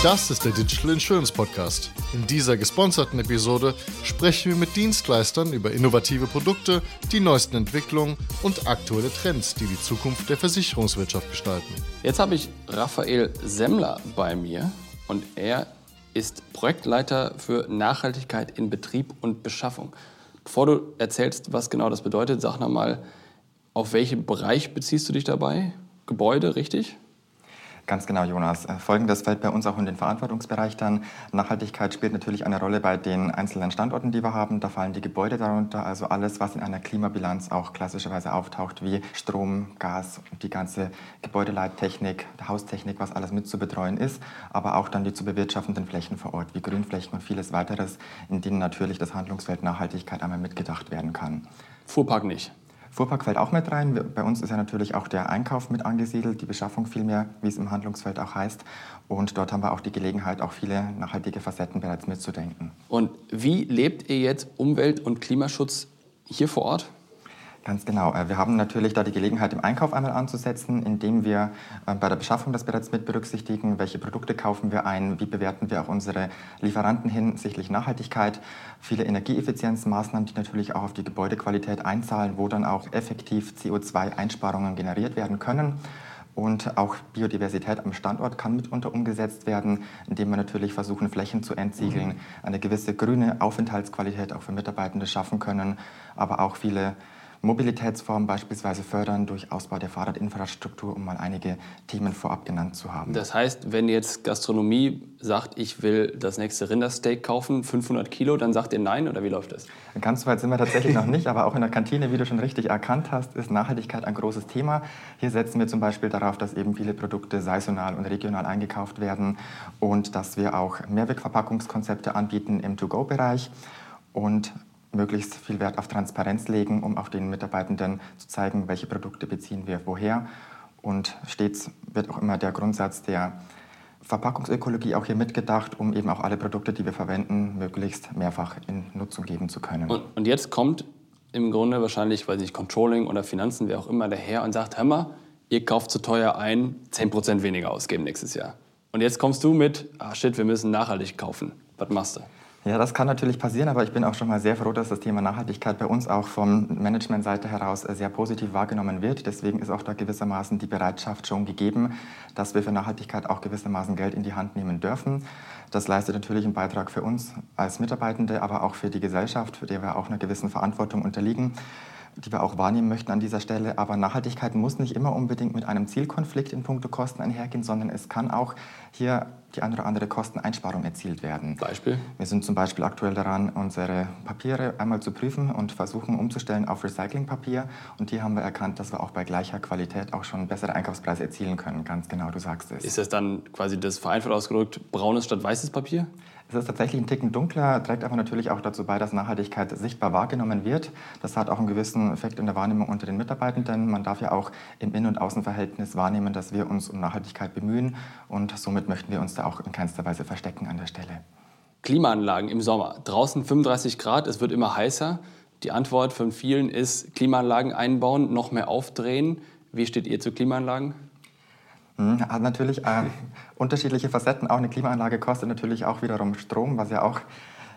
Das ist der Digital Insurance Podcast. In dieser gesponserten Episode sprechen wir mit Dienstleistern über innovative Produkte, die neuesten Entwicklungen und aktuelle Trends, die die Zukunft der Versicherungswirtschaft gestalten. Jetzt habe ich Raphael Semmler bei mir und er ist Projektleiter für Nachhaltigkeit in Betrieb und Beschaffung. Bevor du erzählst, was genau das bedeutet, sag nochmal, auf welchen Bereich beziehst du dich dabei? Gebäude, richtig? Ganz genau, Jonas. Äh, folgendes fällt bei uns auch in den Verantwortungsbereich dann. Nachhaltigkeit spielt natürlich eine Rolle bei den einzelnen Standorten, die wir haben. Da fallen die Gebäude darunter, also alles, was in einer Klimabilanz auch klassischerweise auftaucht, wie Strom, Gas und die ganze Gebäudeleittechnik, Haustechnik, was alles mit zu betreuen ist, aber auch dann die zu bewirtschaftenden Flächen vor Ort, wie Grünflächen und vieles weiteres, in denen natürlich das Handlungsfeld Nachhaltigkeit einmal mitgedacht werden kann. Fuhrpark nicht. Fuhrpark fällt auch mit rein. Bei uns ist ja natürlich auch der Einkauf mit angesiedelt, die Beschaffung vielmehr, wie es im Handlungsfeld auch heißt. Und dort haben wir auch die Gelegenheit, auch viele nachhaltige Facetten bereits mitzudenken. Und wie lebt ihr jetzt Umwelt- und Klimaschutz hier vor Ort? Ganz genau. Äh, wir haben natürlich da die Gelegenheit, im Einkauf einmal anzusetzen, indem wir äh, bei der Beschaffung das bereits mit berücksichtigen, welche Produkte kaufen wir ein, wie bewerten wir auch unsere Lieferanten hinsichtlich Nachhaltigkeit, viele Energieeffizienzmaßnahmen, die natürlich auch auf die Gebäudequalität einzahlen, wo dann auch effektiv CO2-Einsparungen generiert werden können. Und auch Biodiversität am Standort kann mitunter umgesetzt werden, indem wir natürlich versuchen, Flächen zu entsiegeln, eine gewisse grüne Aufenthaltsqualität auch für Mitarbeitende schaffen können, aber auch viele Mobilitätsformen beispielsweise fördern durch Ausbau der Fahrradinfrastruktur, um mal einige Themen vorab genannt zu haben. Das heißt, wenn jetzt Gastronomie sagt, ich will das nächste Rindersteak kaufen, 500 Kilo, dann sagt ihr nein oder wie läuft das? Ganz weit sind wir tatsächlich noch nicht, aber auch in der Kantine, wie du schon richtig erkannt hast, ist Nachhaltigkeit ein großes Thema. Hier setzen wir zum Beispiel darauf, dass eben viele Produkte saisonal und regional eingekauft werden und dass wir auch Mehrwegverpackungskonzepte anbieten im To-Go-Bereich. Und möglichst viel Wert auf Transparenz legen, um auch den Mitarbeitenden zu zeigen, welche Produkte beziehen wir woher. Und stets wird auch immer der Grundsatz der Verpackungsökologie auch hier mitgedacht, um eben auch alle Produkte, die wir verwenden, möglichst mehrfach in Nutzung geben zu können. Und, und jetzt kommt im Grunde wahrscheinlich, weiß ich, Controlling oder Finanzen, wer auch immer, daher und sagt, hör mal, ihr kauft zu teuer ein, 10% weniger ausgeben nächstes Jahr. Und jetzt kommst du mit, ah shit, wir müssen nachhaltig kaufen. Was machst du? Ja, das kann natürlich passieren, aber ich bin auch schon mal sehr froh, dass das Thema Nachhaltigkeit bei uns auch von Managementseite heraus sehr positiv wahrgenommen wird. Deswegen ist auch da gewissermaßen die Bereitschaft schon gegeben, dass wir für Nachhaltigkeit auch gewissermaßen Geld in die Hand nehmen dürfen. Das leistet natürlich einen Beitrag für uns als Mitarbeitende, aber auch für die Gesellschaft, für die wir auch einer gewissen Verantwortung unterliegen die wir auch wahrnehmen möchten an dieser Stelle. Aber Nachhaltigkeit muss nicht immer unbedingt mit einem Zielkonflikt in puncto Kosten einhergehen, sondern es kann auch hier die eine oder andere Kosteneinsparung erzielt werden. Beispiel? Wir sind zum Beispiel aktuell daran, unsere Papiere einmal zu prüfen und versuchen umzustellen auf Recyclingpapier. Und hier haben wir erkannt, dass wir auch bei gleicher Qualität auch schon bessere Einkaufspreise erzielen können. Ganz genau, du sagst es. Ist das dann quasi das vereinfacht ausgedrückt braunes statt weißes Papier? Es ist tatsächlich ein Ticken dunkler, trägt aber natürlich auch dazu bei, dass Nachhaltigkeit sichtbar wahrgenommen wird. Das hat auch einen gewissen Effekt in der Wahrnehmung unter den Mitarbeitenden. Man darf ja auch im Innen- und Außenverhältnis wahrnehmen, dass wir uns um Nachhaltigkeit bemühen und somit möchten wir uns da auch in keinster Weise verstecken an der Stelle. Klimaanlagen im Sommer. Draußen 35 Grad, es wird immer heißer. Die Antwort von vielen ist Klimaanlagen einbauen, noch mehr aufdrehen. Wie steht ihr zu Klimaanlagen? Hat natürlich äh, unterschiedliche Facetten. Auch eine Klimaanlage kostet natürlich auch wiederum Strom, was ja auch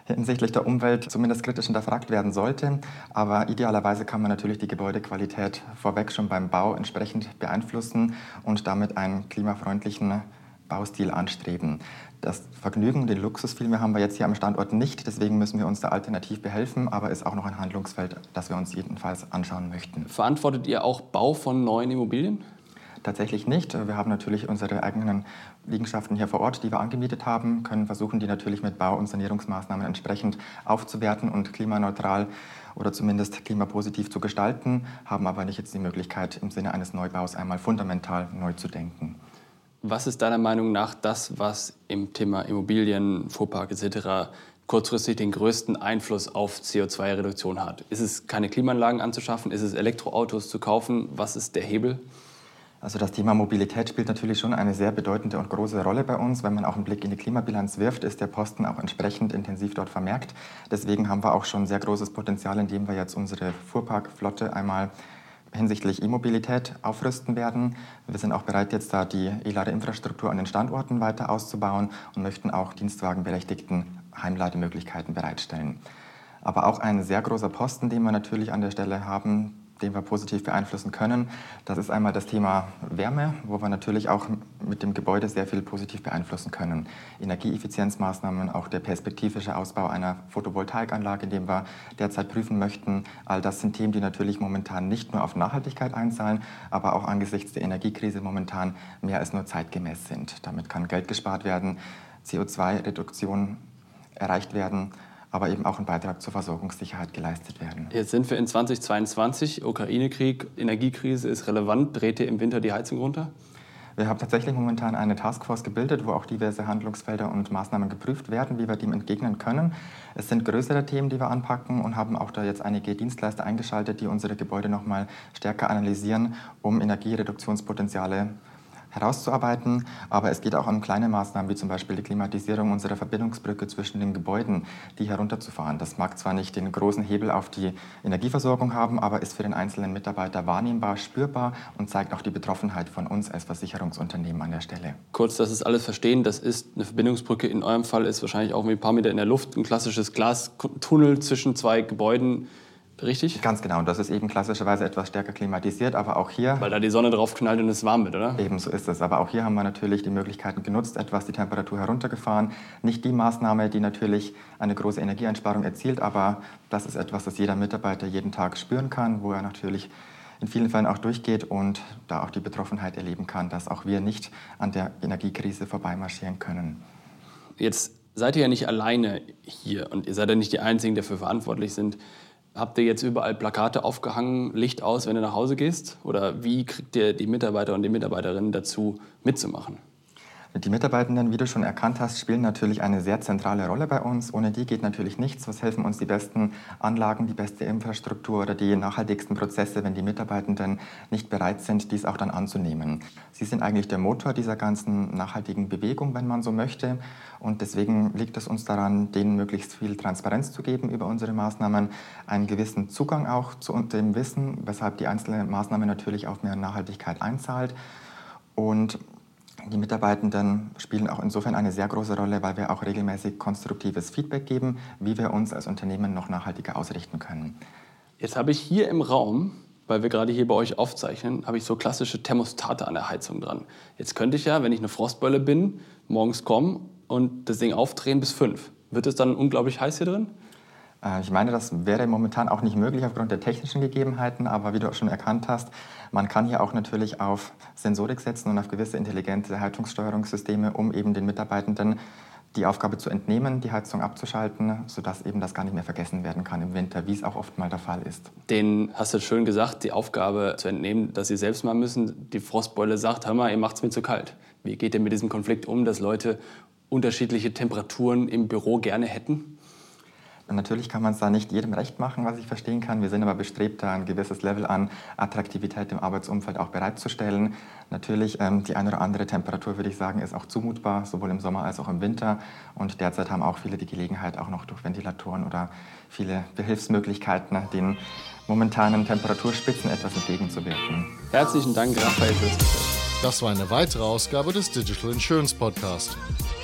hinsichtlich der Umwelt zumindest kritisch hinterfragt werden sollte. Aber idealerweise kann man natürlich die Gebäudequalität vorweg schon beim Bau entsprechend beeinflussen und damit einen klimafreundlichen Baustil anstreben. Das Vergnügen, den Luxus vielmehr haben wir jetzt hier am Standort nicht, deswegen müssen wir uns da alternativ behelfen, aber ist auch noch ein Handlungsfeld, das wir uns jedenfalls anschauen möchten. Verantwortet ihr auch Bau von neuen Immobilien? Tatsächlich nicht. Wir haben natürlich unsere eigenen Liegenschaften hier vor Ort, die wir angemietet haben, können versuchen, die natürlich mit Bau- und Sanierungsmaßnahmen entsprechend aufzuwerten und klimaneutral oder zumindest klimapositiv zu gestalten, haben aber nicht jetzt die Möglichkeit, im Sinne eines Neubaus einmal fundamental neu zu denken. Was ist deiner Meinung nach das, was im Thema Immobilien, Fuhrpark etc. kurzfristig den größten Einfluss auf CO2-Reduktion hat? Ist es keine Klimaanlagen anzuschaffen? Ist es Elektroautos zu kaufen? Was ist der Hebel? Also das Thema Mobilität spielt natürlich schon eine sehr bedeutende und große Rolle bei uns. Wenn man auch einen Blick in die Klimabilanz wirft, ist der Posten auch entsprechend intensiv dort vermerkt. Deswegen haben wir auch schon sehr großes Potenzial, indem wir jetzt unsere Fuhrparkflotte einmal hinsichtlich E-Mobilität aufrüsten werden. Wir sind auch bereit, jetzt da die E-Lade-Infrastruktur an den Standorten weiter auszubauen und möchten auch Dienstwagenberechtigten Heimlademöglichkeiten bereitstellen. Aber auch ein sehr großer Posten, den wir natürlich an der Stelle haben, den wir positiv beeinflussen können. Das ist einmal das Thema Wärme, wo wir natürlich auch mit dem Gebäude sehr viel positiv beeinflussen können. Energieeffizienzmaßnahmen, auch der perspektivische Ausbau einer Photovoltaikanlage, den wir derzeit prüfen möchten. All das sind Themen, die natürlich momentan nicht nur auf Nachhaltigkeit einzahlen, aber auch angesichts der Energiekrise momentan mehr als nur zeitgemäß sind. Damit kann Geld gespart werden, CO2-Reduktion erreicht werden aber eben auch ein Beitrag zur Versorgungssicherheit geleistet werden. Jetzt sind wir in 2022, Ukraine-Krieg, Energiekrise ist relevant. Dreht ihr im Winter die Heizung runter? Wir haben tatsächlich momentan eine Taskforce gebildet, wo auch diverse Handlungsfelder und Maßnahmen geprüft werden, wie wir dem entgegnen können. Es sind größere Themen, die wir anpacken und haben auch da jetzt einige Dienstleister eingeschaltet, die unsere Gebäude noch mal stärker analysieren, um Energiereduktionspotenziale herauszuarbeiten. Aber es geht auch um kleine Maßnahmen, wie zum Beispiel die Klimatisierung unserer Verbindungsbrücke zwischen den Gebäuden, die herunterzufahren. Das mag zwar nicht den großen Hebel auf die Energieversorgung haben, aber ist für den einzelnen Mitarbeiter wahrnehmbar, spürbar und zeigt auch die Betroffenheit von uns als Versicherungsunternehmen an der Stelle. Kurz, dass es alles verstehen, das ist eine Verbindungsbrücke. In eurem Fall ist wahrscheinlich auch ein paar Meter in der Luft ein klassisches Glastunnel zwischen zwei Gebäuden richtig? Ganz genau. Und das ist eben klassischerweise etwas stärker klimatisiert, aber auch hier... Weil da die Sonne drauf knallt und es warm wird, oder? Ebenso ist es. Aber auch hier haben wir natürlich die Möglichkeiten genutzt, etwas die Temperatur heruntergefahren. Nicht die Maßnahme, die natürlich eine große Energieeinsparung erzielt, aber das ist etwas, das jeder Mitarbeiter jeden Tag spüren kann, wo er natürlich in vielen Fällen auch durchgeht und da auch die Betroffenheit erleben kann, dass auch wir nicht an der Energiekrise vorbeimarschieren können. Jetzt seid ihr ja nicht alleine hier und ihr seid ja nicht die Einzigen, die dafür verantwortlich sind. Habt ihr jetzt überall Plakate aufgehangen, Licht aus, wenn du nach Hause gehst? Oder wie kriegt ihr die Mitarbeiter und die Mitarbeiterinnen dazu, mitzumachen? Die Mitarbeitenden, wie du schon erkannt hast, spielen natürlich eine sehr zentrale Rolle bei uns. Ohne die geht natürlich nichts. Was helfen uns die besten Anlagen, die beste Infrastruktur oder die nachhaltigsten Prozesse, wenn die Mitarbeitenden nicht bereit sind, dies auch dann anzunehmen? Sie sind eigentlich der Motor dieser ganzen nachhaltigen Bewegung, wenn man so möchte. Und deswegen liegt es uns daran, denen möglichst viel Transparenz zu geben über unsere Maßnahmen, einen gewissen Zugang auch zu dem Wissen, weshalb die einzelne Maßnahme natürlich auf mehr Nachhaltigkeit einzahlt. Und die Mitarbeitenden spielen auch insofern eine sehr große Rolle, weil wir auch regelmäßig konstruktives Feedback geben, wie wir uns als Unternehmen noch nachhaltiger ausrichten können. Jetzt habe ich hier im Raum, weil wir gerade hier bei euch aufzeichnen, habe ich so klassische Thermostate an der Heizung dran. Jetzt könnte ich ja, wenn ich eine Frostbeule bin, morgens kommen und das Ding aufdrehen bis fünf. Wird es dann unglaublich heiß hier drin? Äh, ich meine, das wäre momentan auch nicht möglich aufgrund der technischen Gegebenheiten, aber wie du auch schon erkannt hast, man kann hier auch natürlich auf Sensorik setzen und auf gewisse intelligente Heizungssteuerungssysteme, um eben den Mitarbeitenden die Aufgabe zu entnehmen, die Heizung abzuschalten, sodass eben das gar nicht mehr vergessen werden kann im Winter, wie es auch oft mal der Fall ist. Den hast du schön gesagt, die Aufgabe zu entnehmen, dass sie selbst mal müssen. Die Frostbeule sagt, hör mal, ihr macht es mir zu kalt. Wie geht ihr mit diesem Konflikt um, dass Leute unterschiedliche Temperaturen im Büro gerne hätten? Und natürlich kann man es da nicht jedem recht machen, was ich verstehen kann. Wir sind aber bestrebt, da ein gewisses Level an Attraktivität im Arbeitsumfeld auch bereitzustellen. Natürlich, ähm, die eine oder andere Temperatur, würde ich sagen, ist auch zumutbar, sowohl im Sommer als auch im Winter. Und derzeit haben auch viele die Gelegenheit, auch noch durch Ventilatoren oder viele Behilfsmöglichkeiten den momentanen Temperaturspitzen etwas entgegenzuwirken. Herzlichen Dank, Raphael, fürs Gespräch. Das war eine weitere Ausgabe des Digital Insurance Podcast.